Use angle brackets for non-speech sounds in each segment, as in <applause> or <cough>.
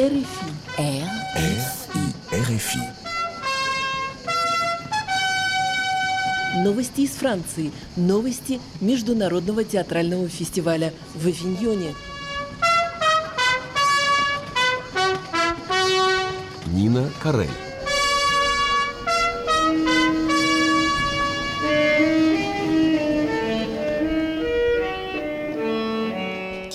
RFI. RFI. RFI. Новости из Франции. Новости Международного театрального фестиваля в Авиньоне. Нина Карель.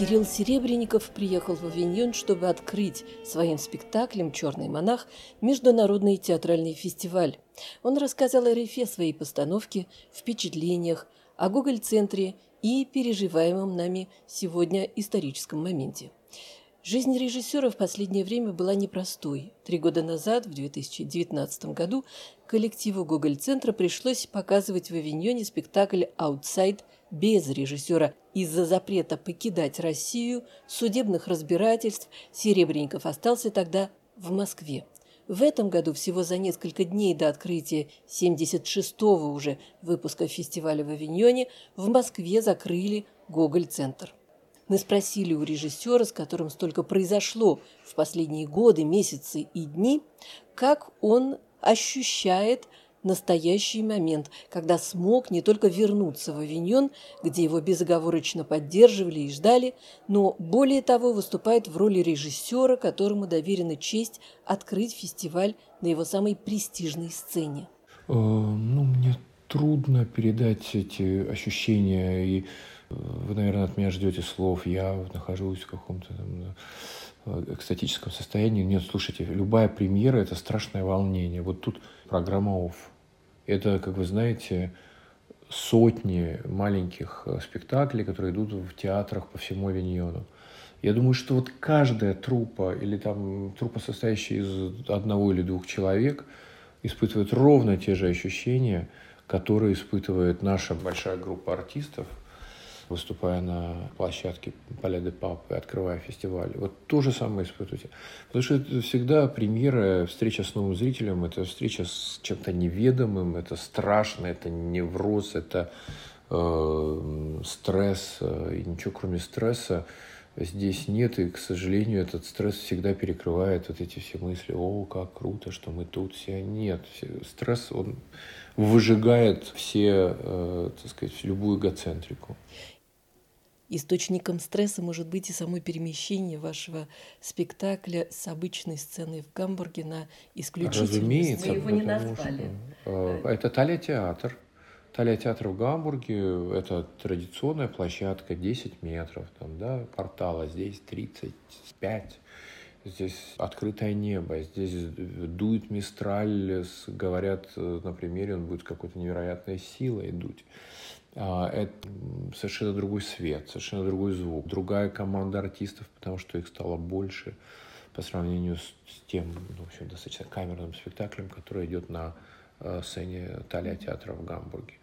Кирилл Серебренников приехал в Авиньон, чтобы открыть своим спектаклем «Черный монах» международный театральный фестиваль. Он рассказал о рифе своей постановки, впечатлениях, о Гоголь-центре и переживаемом нами сегодня историческом моменте. Жизнь режиссера в последнее время была непростой. Три года назад, в 2019 году, коллективу Гоголь-центра пришлось показывать в Авиньоне спектакль «Аутсайд» без режиссера из-за запрета покидать Россию, судебных разбирательств, Серебренников остался тогда в Москве. В этом году, всего за несколько дней до открытия 76-го уже выпуска фестиваля в Авиньоне, в Москве закрыли Гоголь-центр. Мы спросили у режиссера, с которым столько произошло в последние годы, месяцы и дни, как он ощущает настоящий момент, когда смог не только вернуться в Авиньон, где его безоговорочно поддерживали и ждали, но более того выступает в роли режиссера, которому доверена честь открыть фестиваль на его самой престижной сцене. Э, ну, мне трудно передать эти ощущения, и э, вы, наверное, от меня ждете слов. Я нахожусь в каком-то там, экстатическом состоянии. Нет, слушайте, любая премьера – это страшное волнение. Вот тут программа ОФ. Это, как вы знаете, сотни маленьких э, спектаклей, которые идут в театрах по всему Авиньону. Я думаю, что вот каждая трупа или там трупа, состоящая из одного или двух человек, испытывает ровно те же ощущения, которые испытывает наша большая группа артистов – выступая на площадке Поля де Пап и открывая фестиваль. Вот то же самое испытывайте. Потому что это всегда премьера, встреча с новым зрителем, это встреча с чем-то неведомым, это страшно, это невроз, это э, стресс. И ничего кроме стресса здесь нет, и, к сожалению, этот стресс всегда перекрывает вот эти все мысли, о, как круто, что мы тут все. Нет, стресс, он выжигает все, э, так сказать, любую эгоцентрику. Источником стресса может быть и само перемещение вашего спектакля с обычной сцены в Гамбурге на исключительную Разумеется, Вы его не назвали. Что, э, это Талия театр. Талия театр в Гамбурге – это традиционная площадка 10 метров, там, да, портала, здесь 35 Здесь открытое небо, здесь дует мистраль, говорят э, на примере, он будет какой-то невероятной силой дуть. А, это совершенно другой свет, совершенно другой звук, другая команда артистов, потому что их стало больше по сравнению с, тем, ну, в общем, достаточно камерным спектаклем, который идет на э, сцене Талия театра в Гамбурге.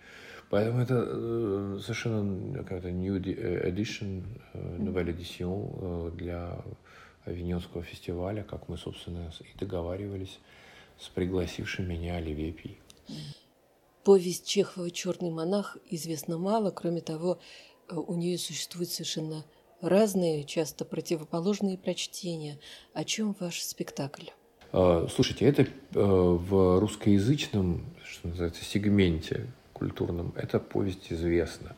Поэтому это э, совершенно какая-то new edition, э, nouvelle edition для Авиньонского фестиваля, как мы, собственно, и договаривались с пригласившим меня Оливье Пи. Повесть Чехова «Черный монах» известна мало. Кроме того, э, у нее существуют совершенно разные, часто противоположные прочтения. О чем ваш спектакль? А, слушайте, это э, в русскоязычном, что называется, сегменте культурном, эта повесть известна.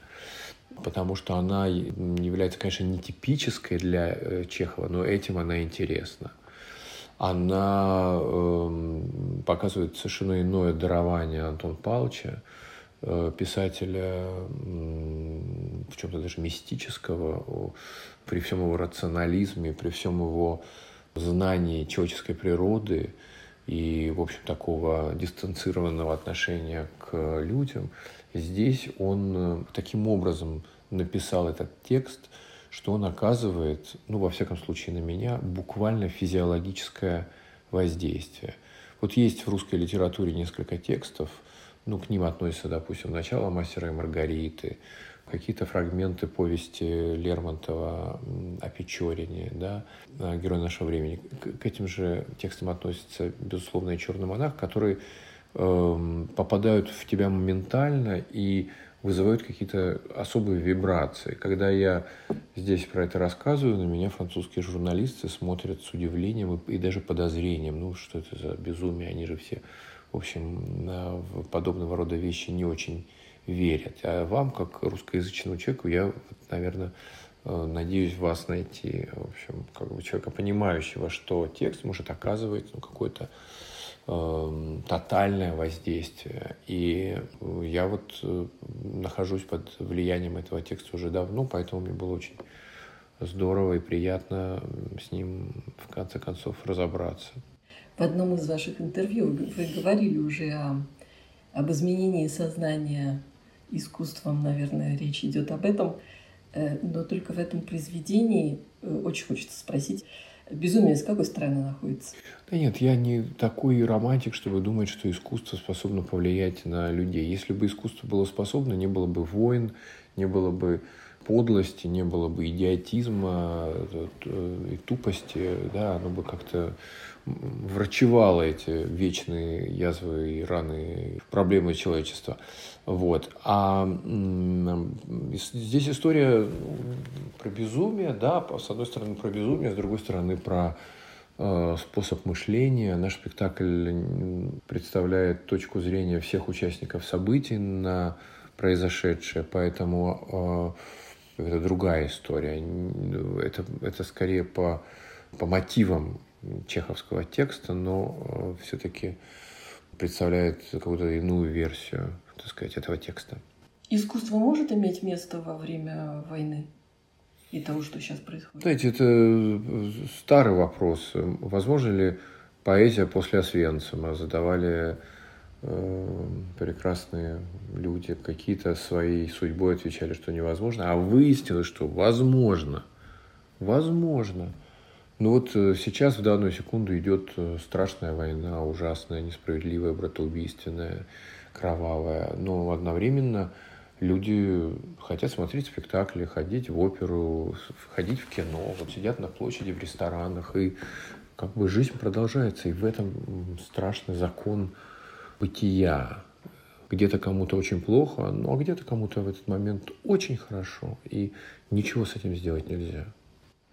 Потому что она является, конечно, нетипической для э, Чехова, но этим она интересна она э, показывает совершенно иное дарование Антона Павловича, э, писателя э, в чем-то даже мистического, при всем его рационализме, при всем его знании человеческой природы и, в общем, такого дистанцированного отношения к людям, здесь он э, таким образом написал этот текст – что он оказывает, ну, во всяком случае, на меня, буквально физиологическое воздействие. Вот есть в русской литературе несколько текстов, ну, к ним относятся, допустим, начало «Мастера и Маргариты», какие-то фрагменты повести Лермонтова о Печорине, да, «Герой нашего времени». К этим же текстам относится, безусловно, и «Черный монах», которые э, попадают в тебя моментально и вызывают какие-то особые вибрации. Когда я здесь про это рассказываю, на меня французские журналисты смотрят с удивлением и, и даже подозрением. Ну, что это за безумие? Они же все, в общем, в подобного рода вещи не очень верят. А вам, как русскоязычному человеку, я, наверное, э, надеюсь вас найти, в общем, как бы человека, понимающего, что текст может оказывать ну, какое-то э, тотальное воздействие. И я вот э, нахожусь под влиянием этого текста уже давно, поэтому мне было очень здорово и приятно с ним в конце концов разобраться. В одном из ваших интервью вы говорили уже о, об изменении сознания искусством, наверное, речь идет об этом. Э, но только в этом произведении э, очень хочется спросить, безумие с какой стороны находится? Да нет, я не такой романтик, чтобы думать, что искусство способно повлиять на людей. Если бы искусство было способно, не было бы войн, не было бы подлости, не было бы идиотизма э, и тупости, да, оно бы как-то врачевало эти вечные язвы и раны, проблемы человечества. Вот. А здесь история про безумие, да, с одной стороны про безумие, с другой стороны про э, способ мышления. Наш спектакль представляет точку зрения всех участников событий на произошедшее, поэтому э, это другая история. Это, это скорее по, по мотивам чеховского текста, но э, все-таки представляет какую-то иную версию так сказать, этого текста. Искусство может иметь место во время войны и того, что сейчас происходит? Знаете, это э, старый вопрос. Возможно ли поэзия после Освенцима? Задавали э, прекрасные люди какие-то своей судьбой отвечали, что невозможно, а выяснилось, что возможно. Возможно. Ну вот э, сейчас в данную секунду идет э, страшная война, ужасная, несправедливая, братоубийственная кровавая, но одновременно люди хотят смотреть спектакли, ходить в оперу, ходить в кино, вот сидят на площади в ресторанах, и как бы жизнь продолжается, и в этом страшный закон бытия. Где-то кому-то очень плохо, но а где-то кому-то в этот момент очень хорошо, и ничего с этим сделать нельзя.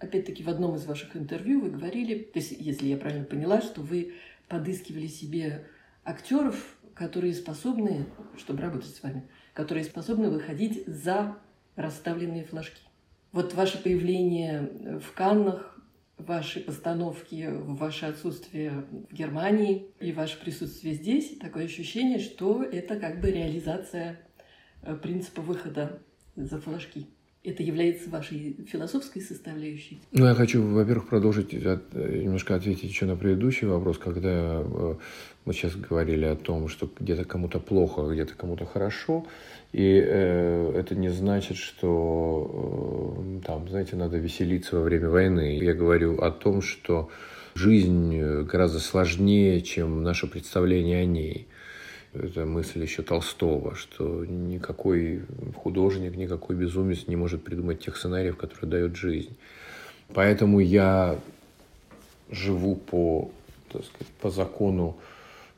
Опять-таки в одном из ваших интервью вы говорили, то есть, если я правильно поняла, что вы подыскивали себе актеров, которые способны, чтобы работать с вами, которые способны выходить за расставленные флажки. Вот ваше появление в Каннах, ваши постановки, ваше отсутствие в Германии и ваше присутствие здесь, такое ощущение, что это как бы реализация э, принципа выхода за флажки это является вашей философской составляющей? Ну, я хочу, во-первых, продолжить от, немножко ответить еще на предыдущий вопрос, когда э, мы сейчас говорили о том, что где-то кому-то плохо, где-то кому-то хорошо, и э, это не значит, что э, там, знаете, надо веселиться во время войны. Я говорю о том, что жизнь гораздо сложнее, чем наше представление о ней это мысль еще Толстого, что никакой художник, никакой безумец не может придумать тех сценариев, которые дает жизнь. Поэтому я живу по, так сказать, по закону,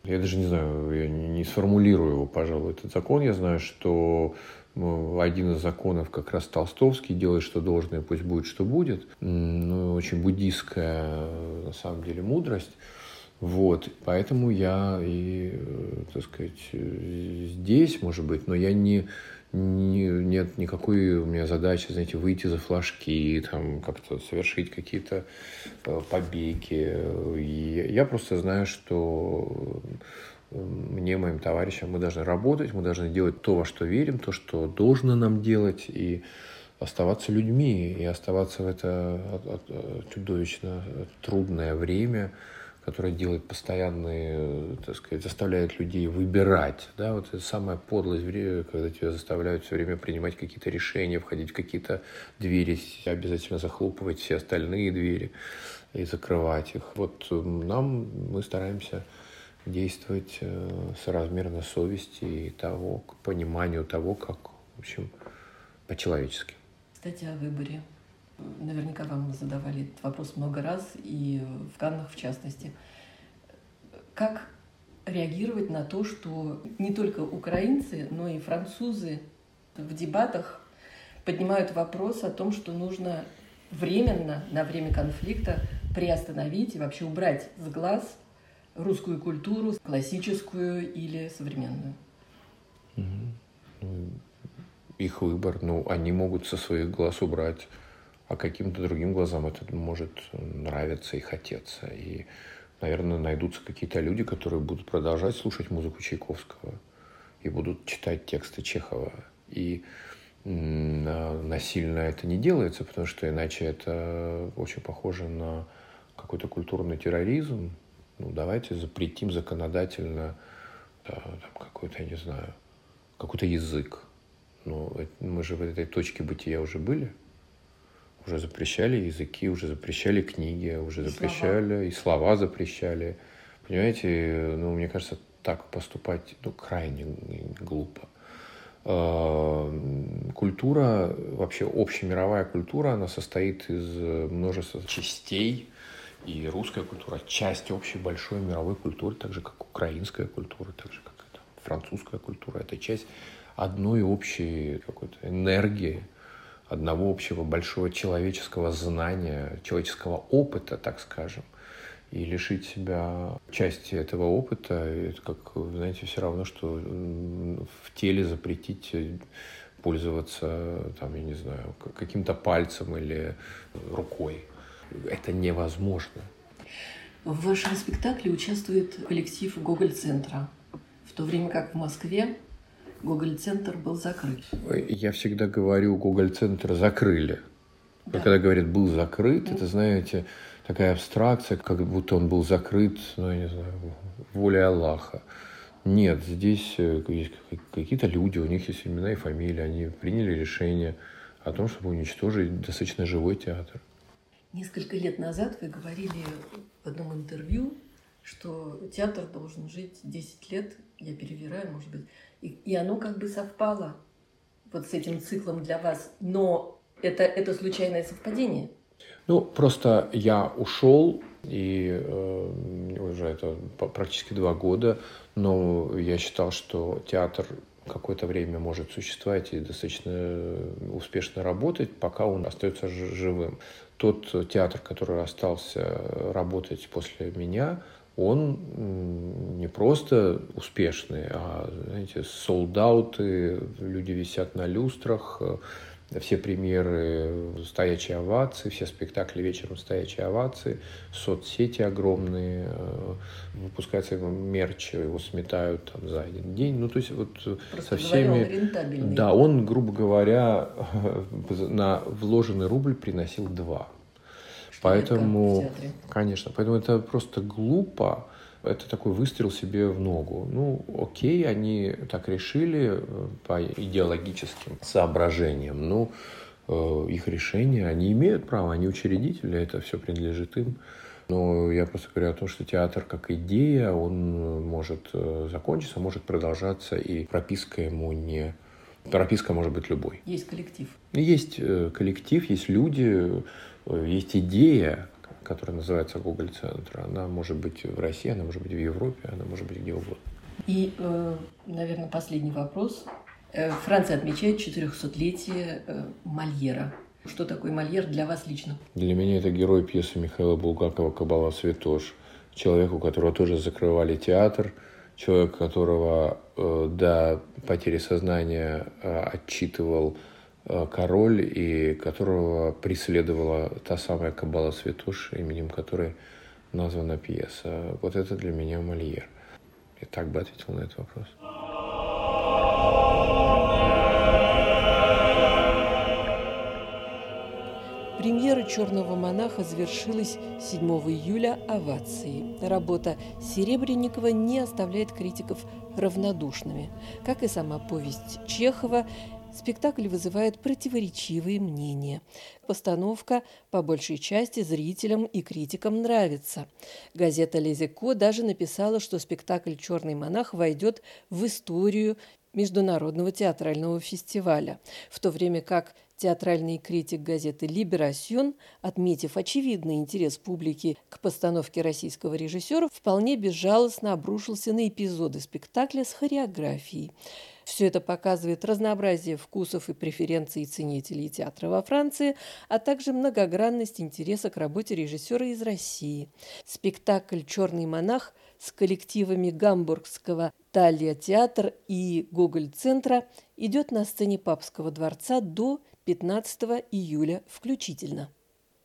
я даже не знаю, я не сформулирую его, пожалуй, этот закон. Я знаю, что ну, один из законов как раз Толстовский делает, что должное, пусть будет, что будет. Ну, очень буддийская, на самом деле, мудрость. Вот, поэтому я и, э, так сказать, здесь, может быть, но я не, не, нет никакой у меня задачи, знаете, выйти за флажки, там, как-то совершить какие-то э, побеги. И я просто знаю, что мне, моим товарищам, мы должны работать, мы должны делать то, во что верим, то, что должно нам делать, и оставаться людьми, и оставаться в это чудовищно трудное время – которая делает постоянные, так сказать, заставляет людей выбирать. Да? Вот это самая подлость, когда тебя заставляют все время принимать какие-то решения, входить в какие-то двери, обязательно захлопывать все остальные двери и закрывать их. Вот нам мы стараемся действовать э, соразмерно совести и того, к пониманию того, как, в общем, по-человечески. Кстати, о выборе Наверняка вам задавали этот вопрос много раз, и в Каннах в частности. Как реагировать на то, что не только украинцы, но и французы в дебатах поднимают вопрос о том, что нужно временно, на время конфликта, приостановить и вообще убрать с глаз русскую культуру, классическую или современную. Их выбор, ну, они могут со своих глаз убрать, а каким-то другим глазам это может нравиться и хотеться. И, наверное, найдутся какие-то люди, которые будут продолжать слушать музыку Чайковского и будут читать тексты Чехова. И насильно это не делается, потому что иначе это очень похоже на какой-то культурный терроризм. Ну, давайте запретим законодательно да, какой-то, я не знаю, какой-то язык. Ну, мы же в этой точке бытия уже были. Уже запрещали языки, уже запрещали книги, уже и запрещали, слова. и слова запрещали. Понимаете, ну, мне кажется, так поступать ну, крайне глупо. Э, культура, вообще общемировая культура, она состоит из множества частей, и русская культура – часть общей большой мировой культуры, так же, как украинская культура, так же, как это, французская культура. Это часть одной общей какой-то энергии, одного общего большого человеческого знания, человеческого опыта, так скажем и лишить себя части этого опыта, это как, знаете, все равно, что в теле запретить э, пользоваться, там, я не знаю, каким-то пальцем или рукой. Это невозможно. В вашем спектакле участвует коллектив Гоголь-центра, в то время как в Москве Гоголь-центр был закрыт. Я всегда говорю, Гоголь-центр закрыли. Да. когда говорят «был закрыт», mm. это, знаете, такая абстракция, как будто он был закрыт, ну, я не знаю, волей Аллаха. Нет, здесь э, есть какие-то люди, у них есть имена и фамилии, они приняли решение о том, чтобы уничтожить достаточно живой театр. Несколько лет назад вы говорили в одном интервью, что театр должен жить 10 лет, я перевираю, может быть, и, и оно как бы совпало вот с этим циклом для вас, но это, это случайное совпадение – ну, просто я ушел, и э, уже это практически два года, но я считал, что театр какое-то время может существовать и достаточно успешно работать, пока он остается живым. Тот театр, который остался работать после меня, он не просто успешный, а, знаете, солдаты, люди висят на люстрах, все премьеры стоячие овации, все спектакли вечером стоячие овации, соцсети огромные, э, выпускается его мерч, его сметают там за один день. Ну, то есть вот Просто со всеми... Он да, он, грубо говоря, <laughs> на вложенный рубль приносил два. Поэтому, конечно, поэтому это просто глупо это такой выстрел себе в ногу. Ну, окей, они так решили э, по идеологическим соображениям. Ну, э, их решение, они имеют право, они учредители, это все принадлежит им. Но я просто говорю о том, что театр как идея, он может э, закончиться, может продолжаться, и прописка ему не... Прописка может быть любой. Есть коллектив. Есть коллектив, есть люди, есть идея, которая называется Google Центр. Она может быть в России, она может быть в Европе, она может быть где угодно. И, э, наверное, последний вопрос. Э, Франция отмечает 400-летие э, Мольера. Что такое Мольер для вас лично? Для меня это герой пьесы Михаила Булгакова «Кабала Святош». Человек, у которого тоже закрывали театр, человек, которого до потери сознания отчитывал Э, король, и которого преследовала та самая Кабала Святош, именем которой названа пьеса. Вот это для меня Мольер. Я так бы ответил на этот вопрос. Премьера «Черного монаха» завершилась 7 июля овацией. Работа Серебренникова не оставляет критиков равнодушными. Как и сама повесть Чехова, спектакль вызывает противоречивые мнения. Постановка по большей части зрителям и критикам нравится. Газета «Лезико» даже написала, что спектакль «Черный монах» войдет в историю Международного театрального фестиваля, в то время как Театральный критик газеты «Либерасьон», отметив очевидный интерес публики к постановке российского режиссера, вполне безжалостно обрушился на эпизоды спектакля с хореографией. Все это показывает разнообразие вкусов и преференций ценителей театра во Франции, а также многогранность интереса к работе режиссера из России. Спектакль «Черный монах» с коллективами гамбургского Талия театр и Гоголь-центра идет на сцене Папского дворца до 15 июля включительно.